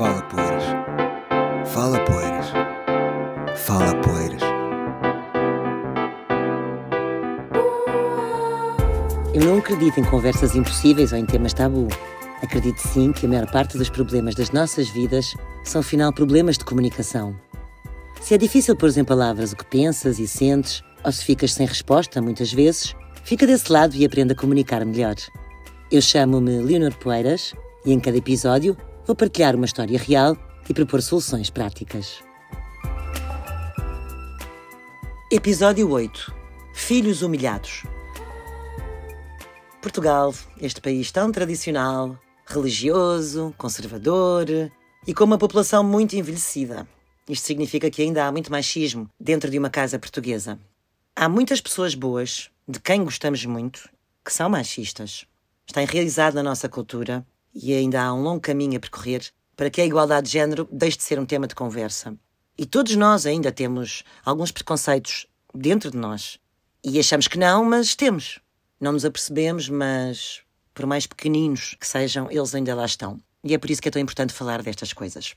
Fala Poeiras. Fala Poeiras. Fala Poeiras. Eu não acredito em conversas impossíveis ou em temas tabu. Acredito sim que a maior parte dos problemas das nossas vidas são, afinal, problemas de comunicação. Se é difícil pôr em palavras o que pensas e sentes, ou se ficas sem resposta, muitas vezes, fica desse lado e aprenda a comunicar melhor. Eu chamo-me Leonor Poeiras e em cada episódio vou partilhar uma história real e propor soluções práticas. Episódio 8 Filhos humilhados. Portugal, este país tão tradicional, religioso, conservador e com uma população muito envelhecida. Isto significa que ainda há muito machismo dentro de uma casa portuguesa. Há muitas pessoas boas, de quem gostamos muito, que são machistas. Está enraizado na nossa cultura e ainda há um longo caminho a percorrer para que a igualdade de género deixe de ser um tema de conversa. E todos nós ainda temos alguns preconceitos dentro de nós. E achamos que não, mas temos. Não nos apercebemos, mas por mais pequeninos que sejam, eles ainda lá estão. E é por isso que é tão importante falar destas coisas.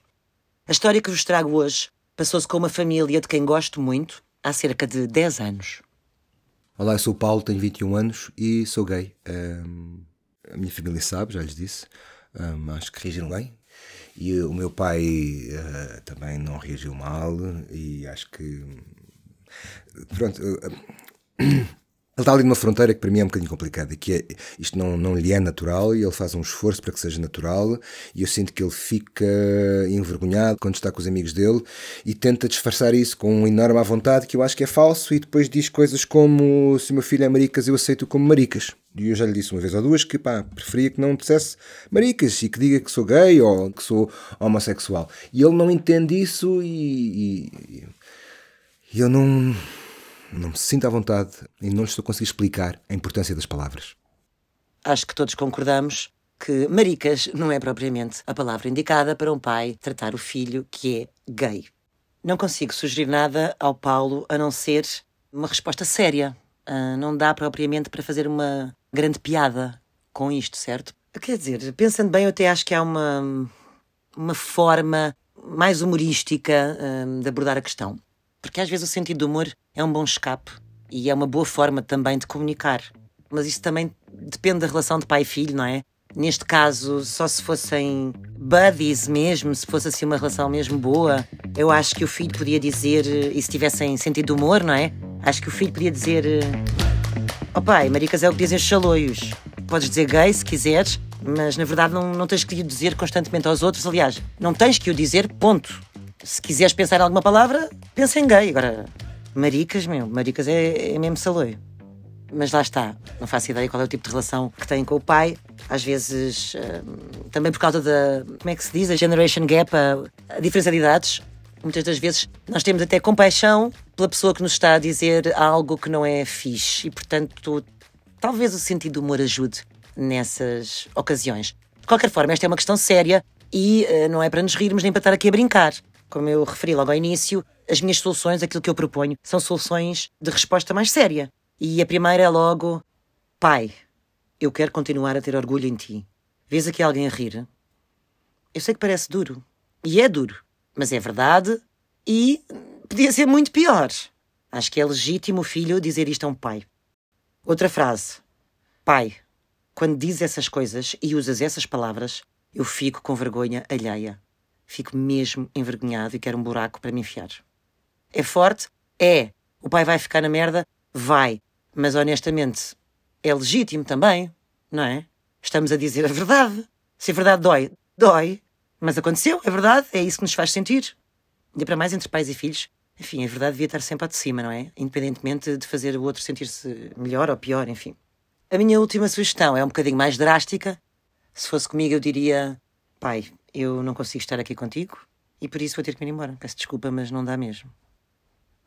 A história que vos trago hoje passou-se com uma família de quem gosto muito há cerca de 10 anos. Olá, eu sou o Paulo, tenho 21 anos e sou gay. Um, a minha família sabe, já lhes disse. Um, acho que reagiram bem. E o meu pai uh, também não reagiu mal e acho que. Pronto. Uh, Ele está ali numa fronteira que para mim é um bocadinho complicada, que é, isto não, não lhe é natural e ele faz um esforço para que seja natural e eu sinto que ele fica envergonhado quando está com os amigos dele e tenta disfarçar isso com uma enorme à vontade que eu acho que é falso e depois diz coisas como se o meu filho é maricas eu aceito como maricas. E eu já lhe disse uma vez ou duas que pá, preferia que não dissesse maricas e que diga que sou gay ou que sou homossexual. E ele não entende isso e, e, e eu não não me sinto à vontade e não lhe estou a conseguir explicar a importância das palavras. Acho que todos concordamos que maricas não é propriamente a palavra indicada para um pai tratar o filho que é gay. Não consigo sugerir nada ao Paulo a não ser uma resposta séria. Uh, não dá propriamente para fazer uma grande piada com isto, certo? Quer dizer, pensando bem, eu até acho que há uma, uma forma mais humorística uh, de abordar a questão. Porque às vezes o sentido do humor é um bom escape e é uma boa forma também de comunicar. Mas isso também depende da relação de pai e filho, não é? Neste caso, só se fossem buddies mesmo, se fosse assim uma relação mesmo boa, eu acho que o filho podia dizer, e se tivessem sentido de humor, não é? Acho que o filho podia dizer: Ó oh pai, maricas é o que dizem os chaloios. Podes dizer gay se quiseres, mas na verdade não, não tens que o dizer constantemente aos outros. Aliás, não tens que o dizer, ponto se quiseres pensar em alguma palavra, pensa em gay. Agora, maricas, meu, maricas é, é mesmo saloio. Mas lá está, não faço ideia qual é o tipo de relação que têm com o pai. Às vezes, hum, também por causa da, como é que se diz, a generation gap, a, a diferença de idades. Muitas das vezes nós temos até compaixão pela pessoa que nos está a dizer algo que não é fixe. E, portanto, talvez o sentido do humor ajude nessas ocasiões. De qualquer forma, esta é uma questão séria e uh, não é para nos rirmos nem para estar aqui a brincar. Como eu referi logo ao início, as minhas soluções, aquilo que eu proponho, são soluções de resposta mais séria. E a primeira é logo: Pai, eu quero continuar a ter orgulho em ti. Vês aqui alguém a rir? Eu sei que parece duro. E é duro. Mas é verdade e podia ser muito pior. Acho que é legítimo o filho dizer isto a um pai. Outra frase. Pai, quando dizes essas coisas e usas essas palavras, eu fico com vergonha alheia fico mesmo envergonhado e quero um buraco para me enfiar. É forte? É. O pai vai ficar na merda? Vai. Mas honestamente, é legítimo também, não é? Estamos a dizer a verdade. Se a verdade dói, dói. Mas aconteceu, é verdade, é isso que nos faz sentir. E para mais entre pais e filhos, enfim, a verdade devia estar sempre ao de cima, não é? Independentemente de fazer o outro sentir-se melhor ou pior, enfim. A minha última sugestão é um bocadinho mais drástica. Se fosse comigo, eu diria: pai, eu não consigo estar aqui contigo e por isso vou ter que ir embora. Peço desculpa, mas não dá mesmo.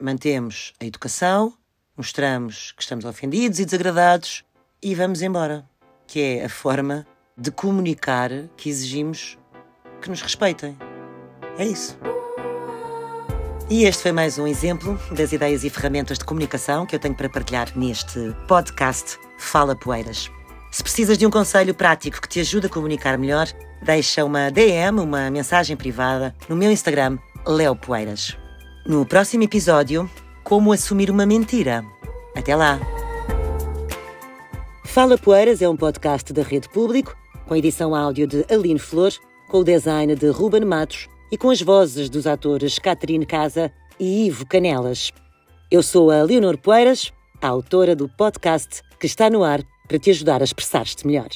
Mantemos a educação, mostramos que estamos ofendidos e desagradados e vamos embora. Que é a forma de comunicar que exigimos que nos respeitem. É isso. E este foi mais um exemplo das ideias e ferramentas de comunicação que eu tenho para partilhar neste podcast Fala Poeiras. Se precisas de um conselho prático que te ajude a comunicar melhor, deixa uma DM, uma mensagem privada, no meu Instagram, Leo Poeiras. No próximo episódio, como assumir uma mentira. Até lá! Fala Poeiras é um podcast da Rede Público, com edição áudio de Aline Flor, com o design de Ruben Matos e com as vozes dos atores Catarine Casa e Ivo Canelas. Eu sou a Leonor Poeiras, a autora do podcast que está no ar para te ajudar a expressar-te melhor.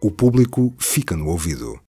O público fica no ouvido.